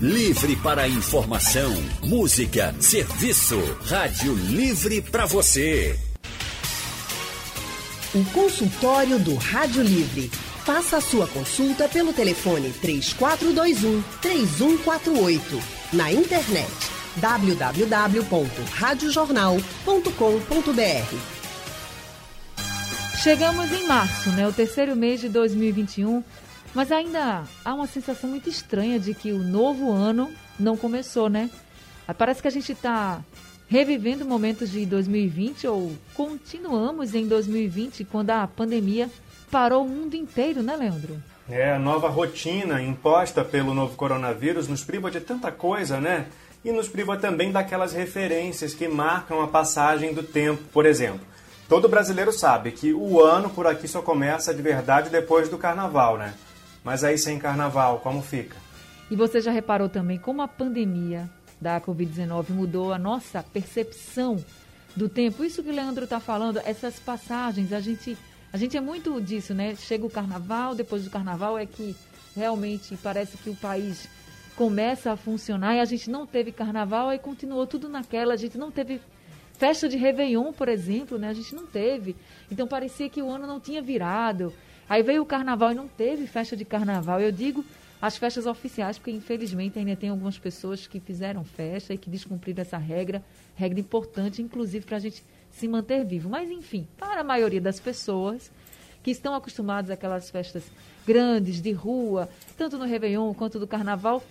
Livre para informação, música, serviço. Rádio Livre para você. O consultório do Rádio Livre. Faça a sua consulta pelo telefone 3421 3148. Na internet www.radiojornal.com.br. Chegamos em março, né? O terceiro mês de 2021 mas ainda há uma sensação muito estranha de que o novo ano não começou, né? Parece que a gente está revivendo momentos de 2020 ou continuamos em 2020 quando a pandemia parou o mundo inteiro, né, Leandro? É, a nova rotina imposta pelo novo coronavírus nos priva de tanta coisa, né? E nos priva também daquelas referências que marcam a passagem do tempo. Por exemplo, todo brasileiro sabe que o ano por aqui só começa de verdade depois do carnaval, né? Mas aí sem carnaval, como fica? E você já reparou também como a pandemia da Covid-19 mudou a nossa percepção do tempo? Isso que o Leandro está falando, essas passagens, a gente, a gente é muito disso, né? Chega o carnaval, depois do carnaval é que realmente parece que o país começa a funcionar e a gente não teve carnaval e continuou tudo naquela, a gente não teve festa de Réveillon, por exemplo, né? A gente não teve. Então parecia que o ano não tinha virado. Aí veio o carnaval e não teve festa de carnaval. Eu digo as festas oficiais, porque infelizmente ainda tem algumas pessoas que fizeram festa e que descumpriram essa regra, regra importante, inclusive para a gente se manter vivo. Mas enfim, para a maioria das pessoas que estão acostumadas àquelas festas grandes, de rua, tanto no Réveillon quanto do Carnaval,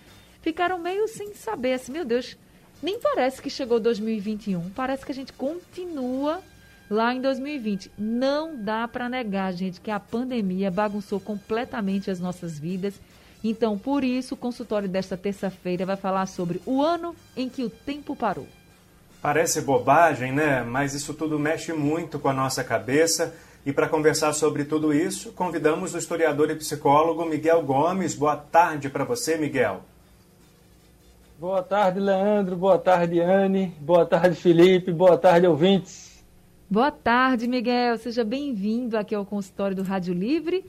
ficaram meio sem saber, assim, meu Deus, nem parece que chegou 2021, parece que a gente continua lá em 2020. Não dá para negar, gente, que a pandemia bagunçou completamente as nossas vidas. Então, por isso, o consultório desta terça-feira vai falar sobre o ano em que o tempo parou. Parece bobagem, né? Mas isso tudo mexe muito com a nossa cabeça. E para conversar sobre tudo isso, convidamos o historiador e psicólogo Miguel Gomes. Boa tarde para você, Miguel. Boa tarde, Leandro. Boa tarde, Anne. Boa tarde, Felipe. Boa tarde, ouvintes. Boa tarde, Miguel. Seja bem-vindo aqui ao consultório do Rádio Livre.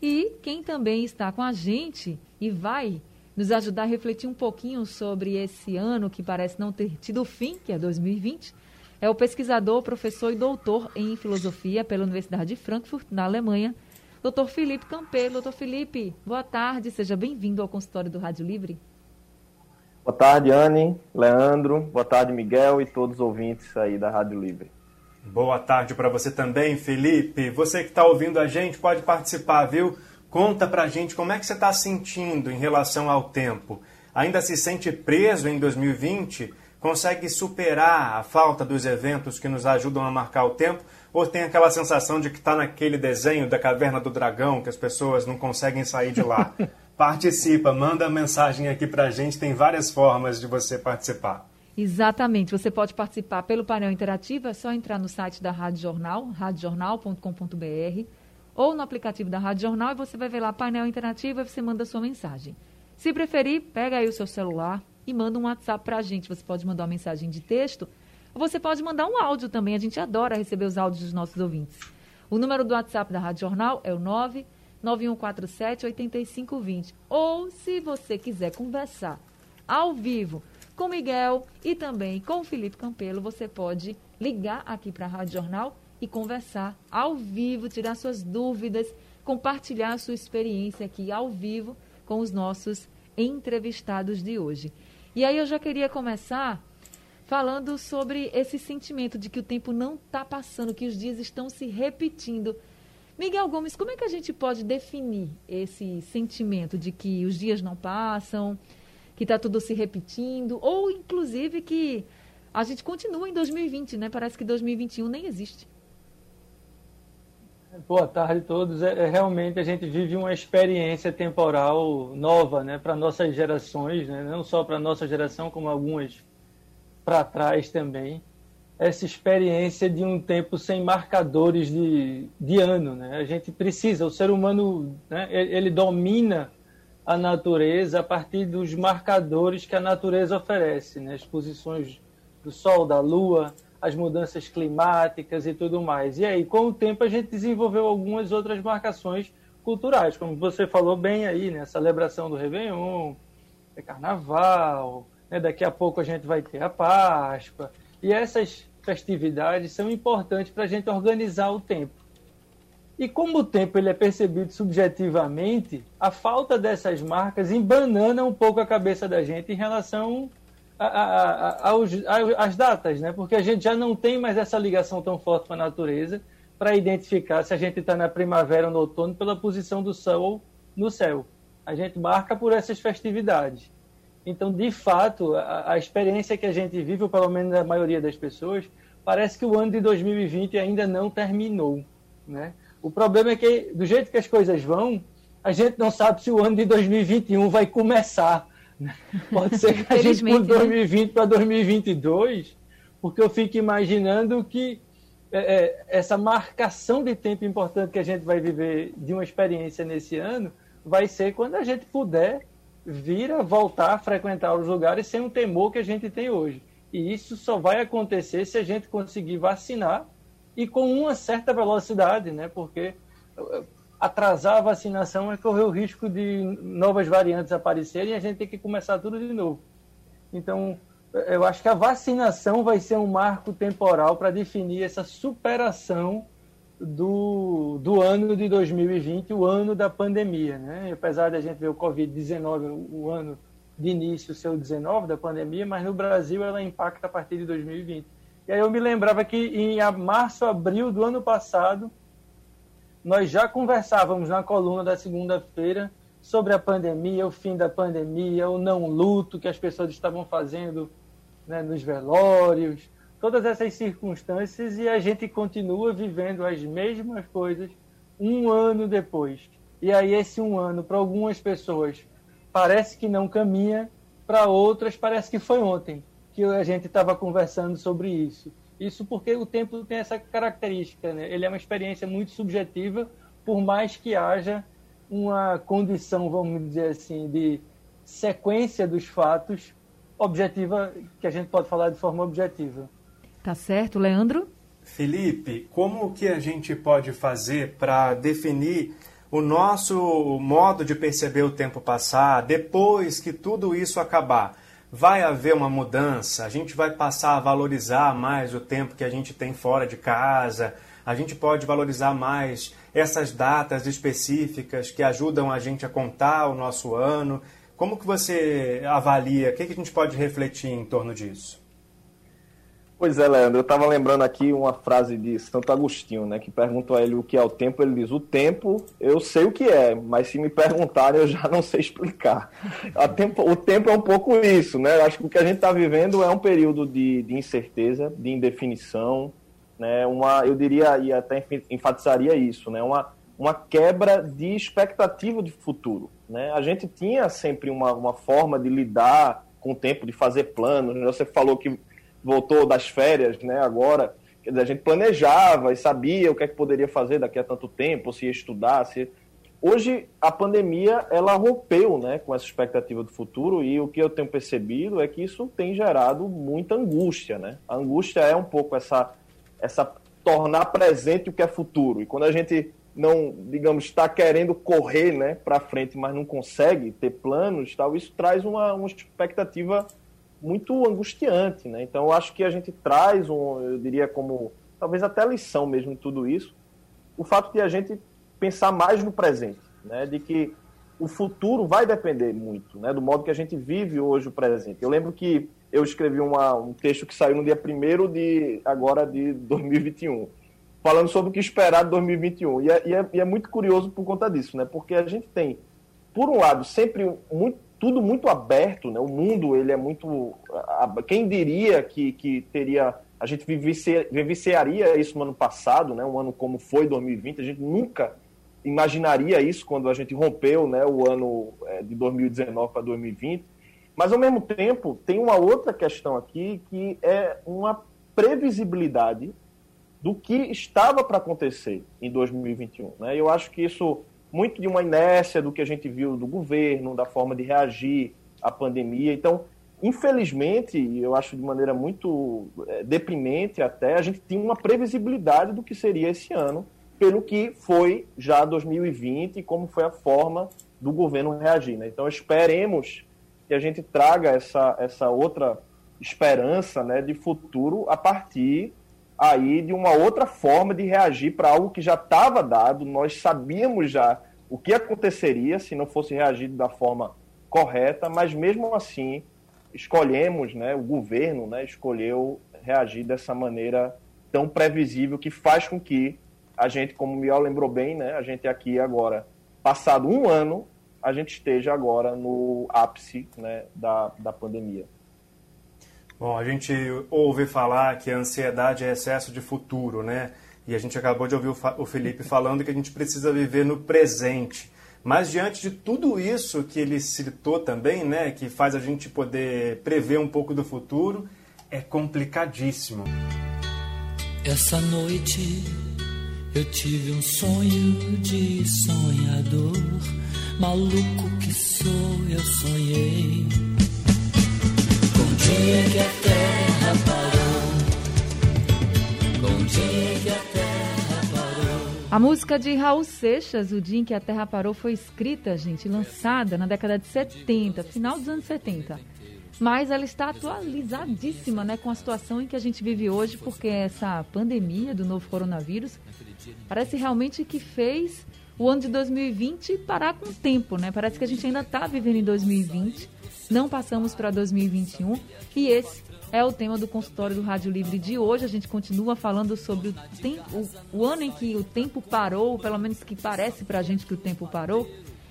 E quem também está com a gente e vai nos ajudar a refletir um pouquinho sobre esse ano que parece não ter tido fim, que é 2020, é o pesquisador, professor e doutor em filosofia pela Universidade de Frankfurt, na Alemanha, doutor Felipe Campelo. Doutor Felipe, boa tarde, seja bem-vindo ao consultório do Rádio Livre. Boa tarde, Anne, Leandro, boa tarde, Miguel e todos os ouvintes aí da Rádio Livre. Boa tarde para você também, Felipe. Você que está ouvindo a gente pode participar, viu? Conta pra gente como é que você está sentindo em relação ao tempo. Ainda se sente preso em 2020? Consegue superar a falta dos eventos que nos ajudam a marcar o tempo? Ou tem aquela sensação de que está naquele desenho da caverna do dragão que as pessoas não conseguem sair de lá? Participa, manda mensagem aqui pra gente, tem várias formas de você participar. Exatamente. Você pode participar pelo painel interativo, é só entrar no site da Rádio Jornal, radiojornal.com.br, ou no aplicativo da Rádio Jornal e você vai ver lá painel interativo e você manda a sua mensagem. Se preferir, pega aí o seu celular e manda um WhatsApp para a gente. Você pode mandar uma mensagem de texto ou você pode mandar um áudio também. A gente adora receber os áudios dos nossos ouvintes. O número do WhatsApp da Rádio Jornal é o 99147 8520. Ou se você quiser conversar ao vivo com Miguel e também com o Felipe Campelo, você pode ligar aqui para a Rádio Jornal e conversar ao vivo, tirar suas dúvidas, compartilhar sua experiência aqui ao vivo com os nossos entrevistados de hoje. E aí eu já queria começar falando sobre esse sentimento de que o tempo não está passando, que os dias estão se repetindo. Miguel Gomes, como é que a gente pode definir esse sentimento de que os dias não passam, que está tudo se repetindo, ou inclusive que a gente continua em 2020, né? Parece que 2021 nem existe. Boa tarde a todos. É, é, realmente a gente vive uma experiência temporal nova, né, para nossas gerações, né, não só para nossa geração, como algumas para trás também. Essa experiência de um tempo sem marcadores de, de ano, né? A gente precisa, o ser humano, né, ele domina a natureza a partir dos marcadores que a natureza oferece, né? as posições do Sol, da Lua, as mudanças climáticas e tudo mais. E aí, com o tempo, a gente desenvolveu algumas outras marcações culturais, como você falou bem aí, né? a celebração do Réveillon, é carnaval, né? daqui a pouco a gente vai ter a Páscoa. E essas festividades são importantes para a gente organizar o tempo. E como o tempo ele é percebido subjetivamente, a falta dessas marcas embanana um pouco a cabeça da gente em relação às datas, né? Porque a gente já não tem mais essa ligação tão forte com a natureza para identificar se a gente está na primavera ou no outono pela posição do sol no céu. A gente marca por essas festividades. Então, de fato, a, a experiência que a gente vive, ou pelo menos a maioria das pessoas, parece que o ano de 2020 ainda não terminou, né? O problema é que, do jeito que as coisas vão, a gente não sabe se o ano de 2021 vai começar. Né? Pode ser que a gente por 2020 né? para 2022, porque eu fico imaginando que é, é, essa marcação de tempo importante que a gente vai viver de uma experiência nesse ano vai ser quando a gente puder vir a voltar a frequentar os lugares sem o temor que a gente tem hoje. E isso só vai acontecer se a gente conseguir vacinar e com uma certa velocidade, né? Porque eh, atrasar a vacinação é correr o risco de novas variantes aparecerem e a gente tem que começar tudo de novo. Então, eu acho que a vacinação vai ser um marco temporal para definir essa superação do, do ano de 2020, o ano da pandemia. Né? Apesar de a gente ver o Covid-19, o ano de início o 19 da pandemia, mas no Brasil ela impacta a partir de 2020. E aí eu me lembrava que em março, abril do ano passado, nós já conversávamos na coluna da segunda-feira sobre a pandemia, o fim da pandemia, o não luto que as pessoas estavam fazendo né, nos velórios, todas essas circunstâncias e a gente continua vivendo as mesmas coisas um ano depois. E aí esse um ano para algumas pessoas parece que não caminha, para outras parece que foi ontem que a gente estava conversando sobre isso. Isso porque o tempo tem essa característica, né? ele é uma experiência muito subjetiva, por mais que haja uma condição, vamos dizer assim, de sequência dos fatos objetiva, que a gente pode falar de forma objetiva. Tá certo, Leandro? Felipe, como que a gente pode fazer para definir o nosso modo de perceber o tempo passar depois que tudo isso acabar? Vai haver uma mudança, a gente vai passar a valorizar mais o tempo que a gente tem fora de casa, a gente pode valorizar mais essas datas específicas que ajudam a gente a contar o nosso ano. Como que você avalia? O que, que a gente pode refletir em torno disso? Pois é, Leandro, eu estava lembrando aqui uma frase de Santo Agostinho, né, que perguntou a ele o que é o tempo, ele diz, o tempo eu sei o que é, mas se me perguntarem eu já não sei explicar. Tempo, o tempo é um pouco isso, né, acho que o que a gente está vivendo é um período de, de, incerteza, de indefinição, né, uma, eu diria, e até enfatizaria isso, né, uma, uma quebra de expectativa de futuro. Né? A gente tinha sempre uma, uma forma de lidar com o tempo, de fazer planos, né? você falou que voltou das férias, né, agora, a gente planejava e sabia o que é que poderia fazer daqui a tanto tempo, se ia estudar, se... Hoje, a pandemia, ela rompeu né, com essa expectativa do futuro e o que eu tenho percebido é que isso tem gerado muita angústia, né? A angústia é um pouco essa, essa tornar presente o que é futuro. E quando a gente não, digamos, está querendo correr né, para frente, mas não consegue ter planos, tal, isso traz uma, uma expectativa muito angustiante, né? Então eu acho que a gente traz um, eu diria como talvez até lição mesmo tudo isso, o fato de a gente pensar mais no presente, né? De que o futuro vai depender muito, né? Do modo que a gente vive hoje o presente. Eu lembro que eu escrevi uma, um texto que saiu no dia 1 de agora de 2021, falando sobre o que esperar de 2021. E é, e, é, e é muito curioso por conta disso, né? Porque a gente tem, por um lado, sempre muito tudo muito aberto, né? O mundo ele é muito, quem diria que, que teria a gente vivenciaria isso no ano passado, né? Um ano como foi 2020, a gente nunca imaginaria isso quando a gente rompeu, né? O ano é, de 2019 para 2020. Mas ao mesmo tempo tem uma outra questão aqui que é uma previsibilidade do que estava para acontecer em 2021, né? Eu acho que isso muito de uma inércia do que a gente viu do governo, da forma de reagir à pandemia. Então, infelizmente, eu acho de maneira muito é, deprimente até, a gente tinha uma previsibilidade do que seria esse ano, pelo que foi já 2020 e como foi a forma do governo reagir. Né? Então, esperemos que a gente traga essa, essa outra esperança né, de futuro a partir aí de uma outra forma de reagir para algo que já estava dado, nós sabíamos já o que aconteceria se não fosse reagido da forma correta, mas mesmo assim escolhemos, né, o governo né, escolheu reagir dessa maneira tão previsível que faz com que a gente, como o Miel lembrou bem, né, a gente aqui agora, passado um ano, a gente esteja agora no ápice né, da, da pandemia. Bom, a gente ouve falar que a ansiedade é excesso de futuro, né? E a gente acabou de ouvir o Felipe falando que a gente precisa viver no presente. Mas diante de tudo isso que ele citou também, né, que faz a gente poder prever um pouco do futuro, é complicadíssimo. Essa noite eu tive um sonho de sonhador, maluco que sou, eu sonhei A música de Raul Seixas, O Dia em que a Terra Parou, foi escrita, gente, lançada na década de 70, final dos anos 70. Mas ela está atualizadíssima né, com a situação em que a gente vive hoje, porque essa pandemia do novo coronavírus parece realmente que fez o ano de 2020 parar com o tempo, né? Parece que a gente ainda está vivendo em 2020 não passamos para 2021 e esse é o tema do consultório do Rádio Livre de hoje. A gente continua falando sobre o, tempo, o, ano em que o tempo parou, pelo menos que parece para a gente que o tempo parou.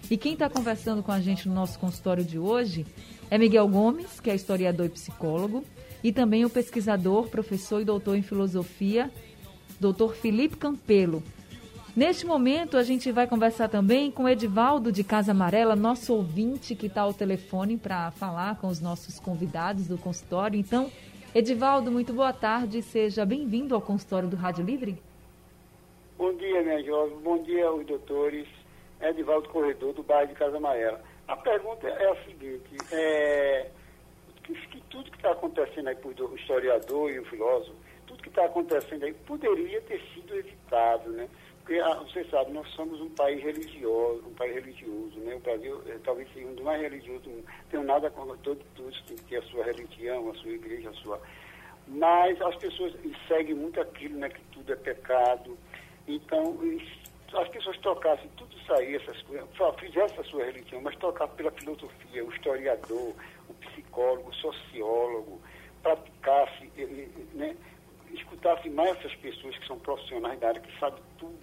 E quem está conversando com a gente no nosso consultório de hoje é Miguel Gomes, que é historiador e psicólogo, e também o pesquisador, professor e doutor em filosofia, doutor Felipe Campelo. Neste momento, a gente vai conversar também com Edivaldo de Casa Amarela, nosso ouvinte que está ao telefone para falar com os nossos convidados do consultório. Então, Edivaldo, muito boa tarde, seja bem-vindo ao consultório do Rádio Livre. Bom dia, minha jovem, bom dia aos doutores. Edivaldo Corredor, do bairro de Casa Amarela. A pergunta é a seguinte, é, que, que tudo que está acontecendo aí por o historiador e o filósofo, tudo que está acontecendo aí poderia ter sido evitado, né? Porque, ah, você sabe, nós somos um país religioso, um país religioso, né? O Brasil é, talvez seja um dos mais religiosos do mundo. Tenho nada contra todos, todos tem que ter a sua religião, a sua igreja, a sua... Mas as pessoas seguem muito aquilo, né? Que tudo é pecado. Então, as pessoas tocassem tudo isso aí, essas coisas, fizessem a sua religião, mas tocassem pela filosofia, o historiador, o psicólogo, o sociólogo, praticasse, né? Escutasse mais essas pessoas que são profissionais da área, que sabem tudo,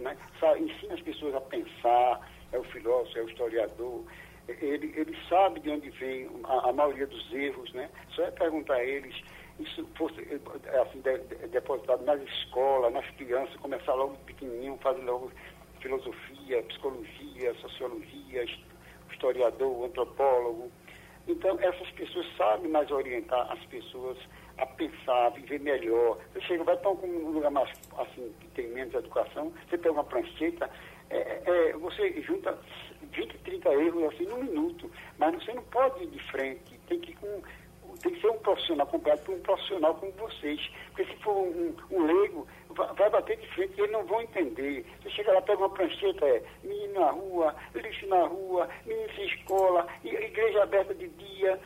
né? ensina as pessoas a pensar, é o filósofo, é o historiador, ele, ele sabe de onde vem a, a maioria dos erros, né? Só é perguntar a eles, isso fosse é, assim, de, de, depositado nas escolas, nas crianças, começar logo pequenininho, fazer logo filosofia, psicologia, sociologia, historiador, antropólogo. Então, essas pessoas orientar as pessoas a pensar, a viver melhor. Você chega, vai para um lugar mais, assim, que tem menos educação, você pega uma prancheta, é, é, você junta 20, 30 erros assim num minuto, mas você não pode ir de frente, tem que ir com tem que ser um profissional acompanhado por um profissional como vocês. Porque se for um, um leigo, vai bater de frente e eles não vão entender. Você chega lá, pega uma prancheta, é menino na rua, lixo na rua, menino sem escola, igreja aberta de dia,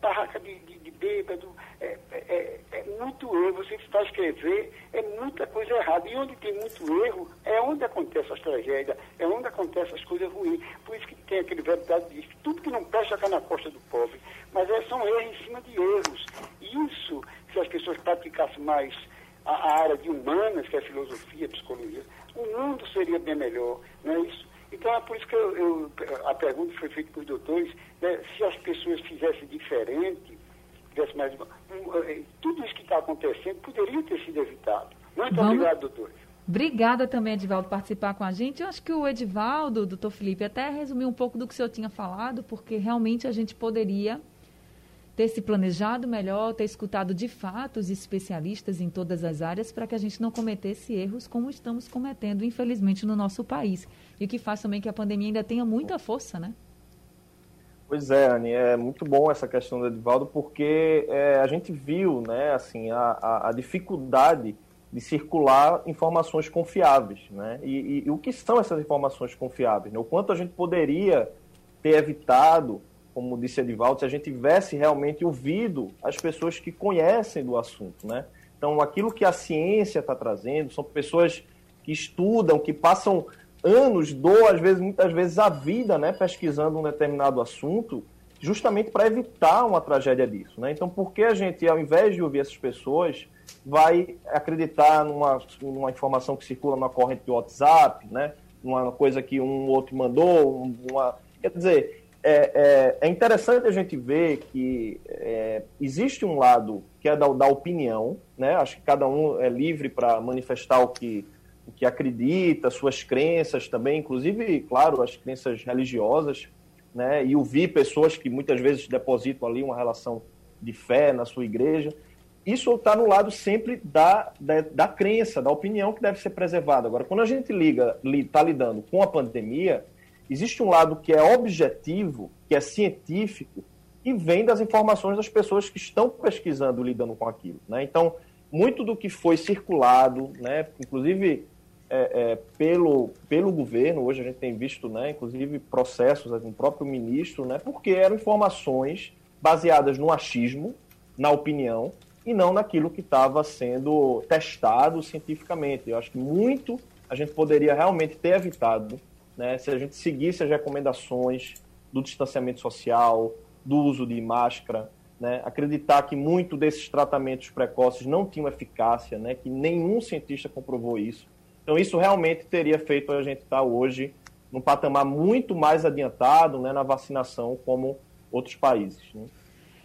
barraca de bêbado, é, é, é, muito erro. Você vai escrever, é muita coisa errada. E onde tem muito erro, é onde acontece as tragédias, é onde acontecem as coisas ruins. Por isso que tem aquele verdade diz que tudo que não presta cai na costa do pobre. Mas é, são erros em cima de erros. E isso, se as pessoas praticassem mais a, a área de humanas, que é a filosofia, a psicologia, o mundo seria bem melhor, não é isso? Então é por isso que eu, eu, a pergunta foi feita para os doutores, né, se as pessoas fizessem diferente, tivesse mais. Eh, tudo isso que está acontecendo poderia ter sido evitado. Muito Vamos... obrigado, doutores. Obrigada também, Edivaldo, por participar com a gente. Eu acho que o Edivaldo, doutor Felipe, até resumiu um pouco do que o senhor tinha falado, porque realmente a gente poderia ter se planejado melhor, ter escutado de fato os especialistas em todas as áreas para que a gente não cometesse erros como estamos cometendo, infelizmente, no nosso país. E o que faz também que a pandemia ainda tenha muita força, né? Pois é, Anne, é muito bom essa questão do Edivaldo, porque é, a gente viu né, assim, a, a, a, dificuldade de circular informações confiáveis. Né? E, e, e, o que são essas informações confiáveis? Né? O quanto a gente poderia ter evitado como disse Edivaldo, se a gente tivesse realmente ouvido as pessoas que conhecem do assunto, né? Então, aquilo que a ciência está trazendo são pessoas que estudam, que passam anos, do, às vezes, muitas vezes a vida, né, pesquisando um determinado assunto, justamente para evitar uma tragédia disso, né? Então, por que a gente, ao invés de ouvir essas pessoas, vai acreditar numa, numa informação que circula na corrente do WhatsApp, né? Uma coisa que um outro mandou, uma... Quer dizer, é, é, é interessante a gente ver que é, existe um lado que é da, da opinião, né? Acho que cada um é livre para manifestar o que, o que acredita, suas crenças também, inclusive, claro, as crenças religiosas, né? E ouvir pessoas que muitas vezes depositam ali uma relação de fé na sua igreja isso está no lado sempre da, da, da, crença, da opinião que deve ser preservada. Agora, quando a gente liga, está lidando com a pandemia, existe um lado que é objetivo, que é científico, e vem das informações das pessoas que estão pesquisando, lidando com aquilo. Né? Então, muito do que foi circulado, né, inclusive é, é, pelo, pelo governo, hoje a gente tem visto, né, inclusive processos do próprio ministro, né, porque eram informações baseadas no achismo, na opinião, e não naquilo que estava sendo testado cientificamente. Eu acho que muito a gente poderia realmente ter evitado né, se a gente seguisse as recomendações do distanciamento social, do uso de máscara, né, acreditar que muito desses tratamentos precoces não tinham eficácia, né, que nenhum cientista comprovou isso. Então, isso realmente teria feito a gente estar hoje num patamar muito mais adiantado né, na vacinação como outros países. Né?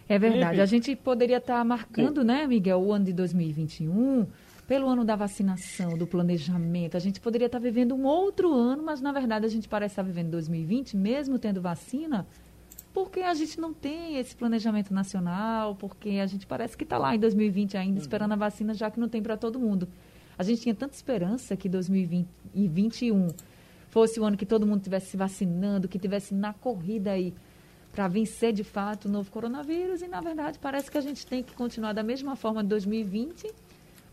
É verdade. A gente poderia estar marcando, Sim. né, Miguel, o ano de 2021 pelo ano da vacinação, do planejamento. A gente poderia estar vivendo um outro ano, mas na verdade a gente parece estar vivendo 2020, mesmo tendo vacina, porque a gente não tem esse planejamento nacional, porque a gente parece que está lá em 2020 ainda esperando a vacina, já que não tem para todo mundo. A gente tinha tanta esperança que 2021 fosse o ano que todo mundo estivesse se vacinando, que tivesse na corrida aí para vencer de fato o novo coronavírus e, na verdade, parece que a gente tem que continuar da mesma forma de 2020,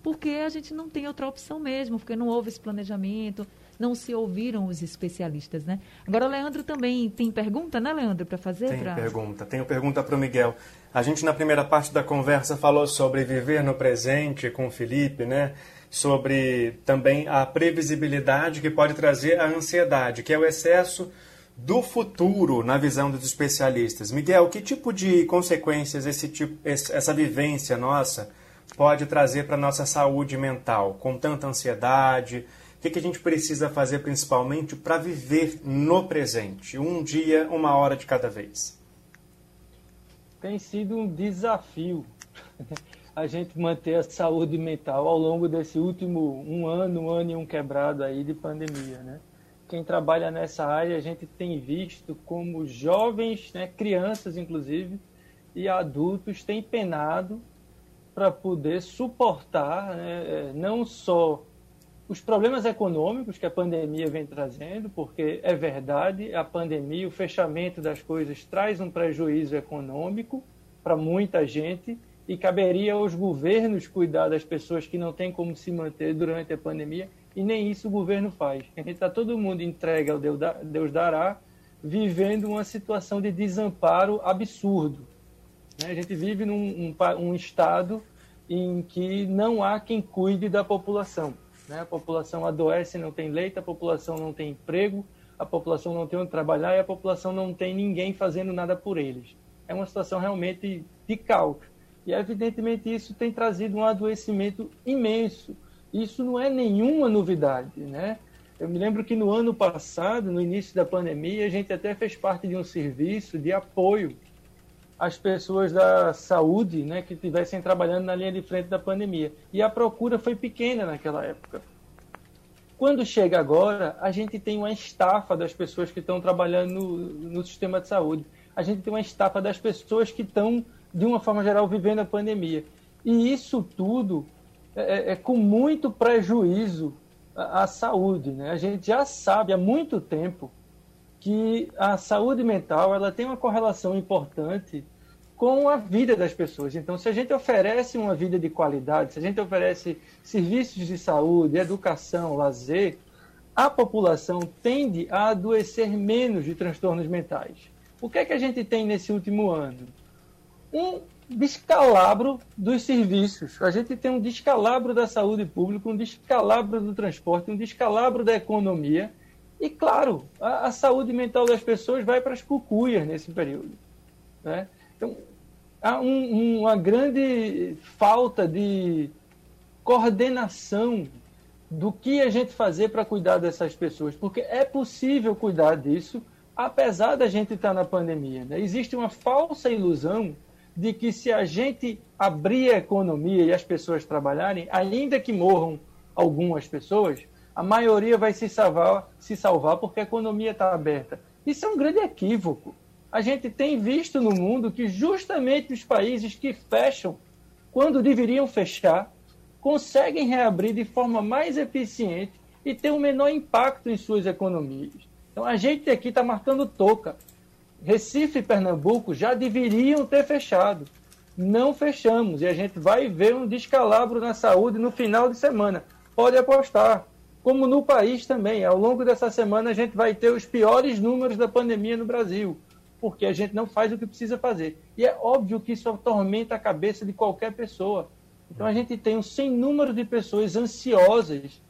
porque a gente não tem outra opção mesmo, porque não houve esse planejamento, não se ouviram os especialistas, né? Agora o Leandro também tem pergunta, né, Leandro, para fazer? Tem pra... pergunta. Tenho pergunta para o Miguel. A gente, na primeira parte da conversa, falou sobre viver no presente com o Felipe, né? Sobre também a previsibilidade que pode trazer a ansiedade, que é o excesso do futuro na visão dos especialistas. Miguel, que tipo de consequências esse tipo, essa vivência nossa pode trazer para a nossa saúde mental, com tanta ansiedade? Que, que a gente precisa fazer principalmente para viver no presente, um dia, uma hora de cada vez? Tem sido um desafio a gente manter a saúde mental ao longo desse último um ano, um ano e um quebrado aí de pandemia, né? quem trabalha nessa área, a gente tem visto como jovens, né, crianças inclusive, e adultos têm penado para poder suportar né, é, não só os problemas econômicos que a pandemia vem trazendo, porque é verdade, a pandemia, o fechamento das coisas traz um prejuízo econômico para muita gente e caberia aos governos cuidar das pessoas que não têm como se manter durante a pandemia e nem isso o governo faz. A gente está todo mundo entregue ao Deus dará, vivendo uma situação de desamparo absurdo. Né? A gente vive num um, um estado em que não há quem cuide da população. Né? A população adoece, não tem leite, a população não tem emprego, a população não tem onde trabalhar e a população não tem ninguém fazendo nada por eles. É uma situação realmente de caos. E, evidentemente, isso tem trazido um adoecimento imenso isso não é nenhuma novidade, né? Eu me lembro que no ano passado, no início da pandemia, a gente até fez parte de um serviço de apoio às pessoas da saúde, né, que estivessem trabalhando na linha de frente da pandemia. E a procura foi pequena naquela época. Quando chega agora, a gente tem uma estafa das pessoas que estão trabalhando no, no sistema de saúde. A gente tem uma estafa das pessoas que estão, de uma forma geral, vivendo a pandemia. E isso tudo é, é, é com muito prejuízo à, à saúde. Né? A gente já sabe há muito tempo que a saúde mental ela tem uma correlação importante com a vida das pessoas. Então, se a gente oferece uma vida de qualidade, se a gente oferece serviços de saúde, educação, lazer, a população tende a adoecer menos de transtornos mentais. O que é que a gente tem nesse último ano? Um descalabro dos serviços. A gente tem um descalabro da saúde pública, um descalabro do transporte, um descalabro da economia. E, claro, a, a saúde mental das pessoas vai para as cucuias nesse período. Né? Então, há um, uma grande falta de coordenação do que a gente fazer para cuidar dessas pessoas, porque é possível cuidar disso, apesar da gente estar na pandemia. Né? Existe uma falsa ilusão de que se a gente abrir a economia e as pessoas trabalharem, ainda que morram algumas pessoas, a maioria vai se salvar, se salvar porque a economia está aberta. Isso é um grande equívoco. A gente tem visto no mundo que justamente os países que fecham, quando deveriam fechar, conseguem reabrir de forma mais eficiente e ter um menor impacto em suas economias. Então a gente aqui está marcando toca. Recife e Pernambuco já deveriam ter fechado. Não fechamos e a gente vai ver um descalabro na saúde no final de semana. Pode apostar. Como no país também. Ao longo dessa semana a gente vai ter os piores números da pandemia no Brasil, porque a gente não faz o que precisa fazer. E é óbvio que isso atormenta a cabeça de qualquer pessoa. Então a gente tem um sem número de pessoas ansiosas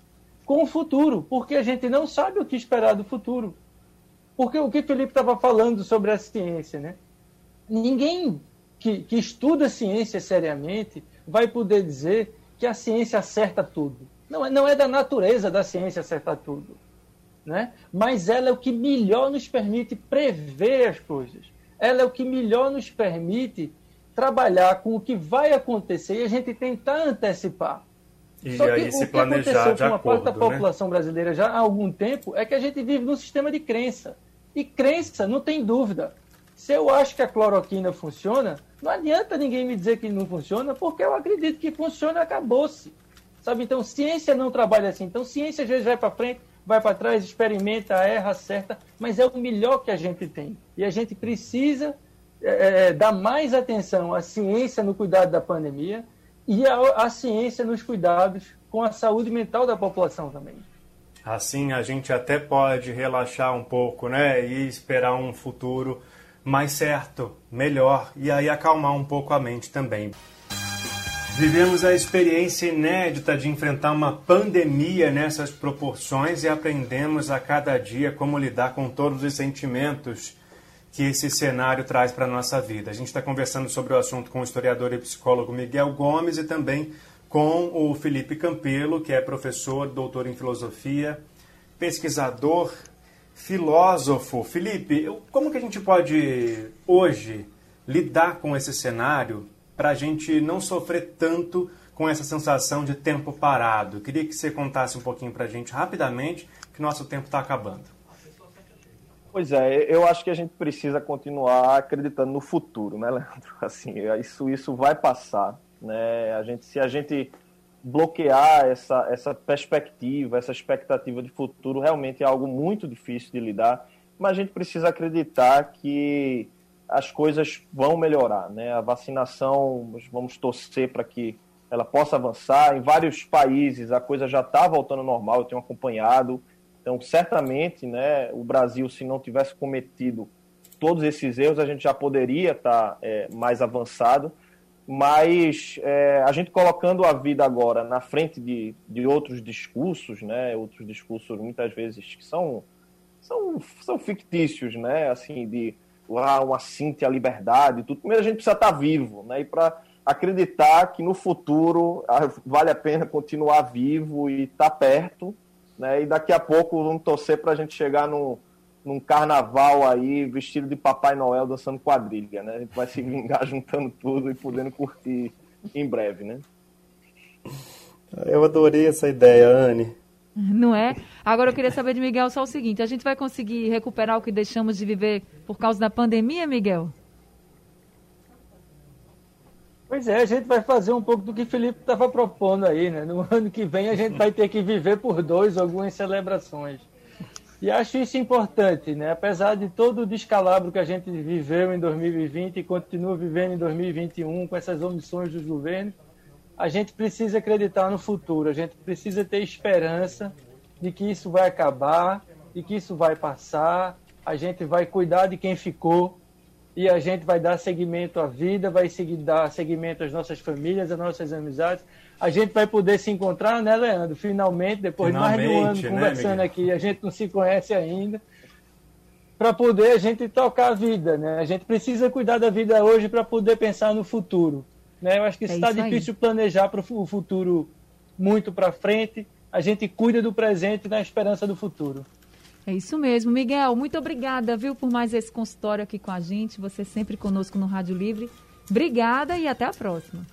com o futuro, porque a gente não sabe o que esperar do futuro. Porque o que Felipe estava falando sobre a ciência, né? Ninguém que, que estuda ciência seriamente vai poder dizer que a ciência acerta tudo. Não é, não é da natureza da ciência acertar tudo. Né? Mas ela é o que melhor nos permite prever as coisas. Ela é o que melhor nos permite trabalhar com o que vai acontecer e a gente tentar antecipar. E Só aí se planejar de com uma acordo, parte da né? população brasileira já há algum tempo é que a gente vive num sistema de crença. E crença, não tem dúvida. Se eu acho que a cloroquina funciona, não adianta ninguém me dizer que não funciona, porque eu acredito que funciona e acabou-se. Sabe? Então, ciência não trabalha assim. Então, ciência às vezes vai para frente, vai para trás, experimenta, erra, acerta, mas é o melhor que a gente tem. E a gente precisa é, é, dar mais atenção à ciência no cuidado da pandemia e à, à ciência nos cuidados com a saúde mental da população também. Assim a gente até pode relaxar um pouco, né? E esperar um futuro mais certo, melhor, e aí acalmar um pouco a mente também. Vivemos a experiência inédita de enfrentar uma pandemia nessas proporções e aprendemos a cada dia como lidar com todos os sentimentos que esse cenário traz para a nossa vida. A gente está conversando sobre o assunto com o historiador e psicólogo Miguel Gomes e também com o Felipe Campelo, que é professor, doutor em filosofia, pesquisador, filósofo. Felipe, como que a gente pode hoje lidar com esse cenário para a gente não sofrer tanto com essa sensação de tempo parado? Queria que você contasse um pouquinho para a gente rapidamente, que nosso tempo está acabando. Pois é, eu acho que a gente precisa continuar acreditando no futuro, né, Leandro? Assim, isso, isso vai passar, né? A gente, se a gente bloquear essa, essa perspectiva, essa expectativa de futuro, realmente é algo muito difícil de lidar, mas a gente precisa acreditar que as coisas vão melhorar, né? A vacinação, vamos torcer para que ela possa avançar. Em vários países a coisa já está voltando ao normal, eu tenho acompanhado. Então, certamente, né, o Brasil, se não tivesse cometido todos esses erros, a gente já poderia estar tá, é, mais avançado. Mas é, a gente colocando a vida agora na frente de, de outros discursos, né, outros discursos muitas vezes que são, são, são fictícios, né, assim, de ah, uma à liberdade, tudo. Primeiro a gente precisa estar vivo, né, e para acreditar que no futuro ah, vale a pena continuar vivo e estar perto, né? E daqui a pouco vamos torcer para a gente chegar num, num carnaval aí, vestido de Papai Noel, dançando quadrilha, né? A gente vai se vingar juntando tudo e podendo curtir em breve, né? Eu adorei essa ideia, Anne. Não é? Agora eu queria saber de Miguel só o seguinte: a gente vai conseguir recuperar o que deixamos de viver por causa da pandemia, Miguel? Pois é, a gente vai fazer um pouco do que Felipe estava propondo aí, né? No ano que vem a gente vai ter que viver por dois algumas celebrações. E acho isso importante, né? Apesar de todo o descalabro que a gente viveu em 2020 e continua vivendo em 2021 com essas omissões dos governos, a gente precisa acreditar no futuro, a gente precisa ter esperança de que isso vai acabar, de que isso vai passar, a gente vai cuidar de quem ficou, e a gente vai dar seguimento à vida, vai seguir, dar seguimento às nossas famílias, às nossas amizades. A gente vai poder se encontrar, né, Leandro? Finalmente, depois Finalmente, de mais de um ano né, conversando aqui, a gente não se conhece ainda, para poder a gente tocar a vida, né? A gente precisa cuidar da vida hoje para poder pensar no futuro. Né? Eu acho que É está isso aí. difícil planejar para o futuro muito para frente. A gente cuida do presente na esperança do futuro. É isso mesmo. Miguel, muito obrigada, viu, por mais esse consultório aqui com a gente. Você sempre conosco no Rádio Livre. Obrigada e até a próxima.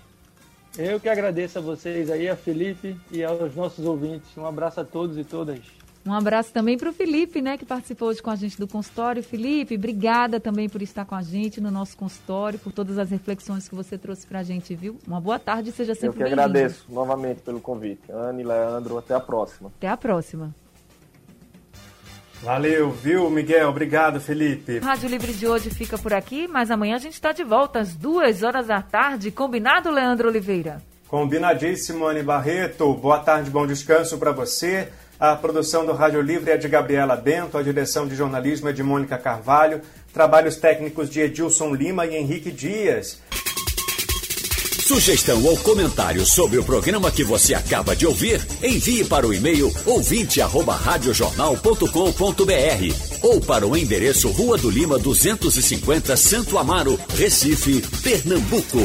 Eu que agradeço a vocês aí, a Felipe e aos nossos ouvintes. Um abraço a todos e todas. Um abraço também para o Felipe, né, que participou hoje com a gente do consultório. Felipe, obrigada também por estar com a gente no nosso consultório, por todas as reflexões que você trouxe para a gente, viu? Uma boa tarde e seja Eu sempre que bem-vindo. agradeço novamente pelo convite. Anne, Leandro, até a próxima. Até a próxima. Valeu, viu, Miguel? Obrigado, Felipe. O Rádio Livre de hoje fica por aqui, mas amanhã a gente está de volta às duas horas da tarde. Combinado, Leandro Oliveira? Combinadíssimo, Anne Barreto. Boa tarde, bom descanso para você. A produção do Rádio Livre é de Gabriela Bento, a direção de jornalismo é de Mônica Carvalho, trabalhos técnicos de Edilson Lima e Henrique Dias. Sugestão ou comentário sobre o programa que você acaba de ouvir, envie para o e-mail ouvinte@radiojornal.com.br ou para o endereço Rua do Lima 250, Santo Amaro, Recife, Pernambuco.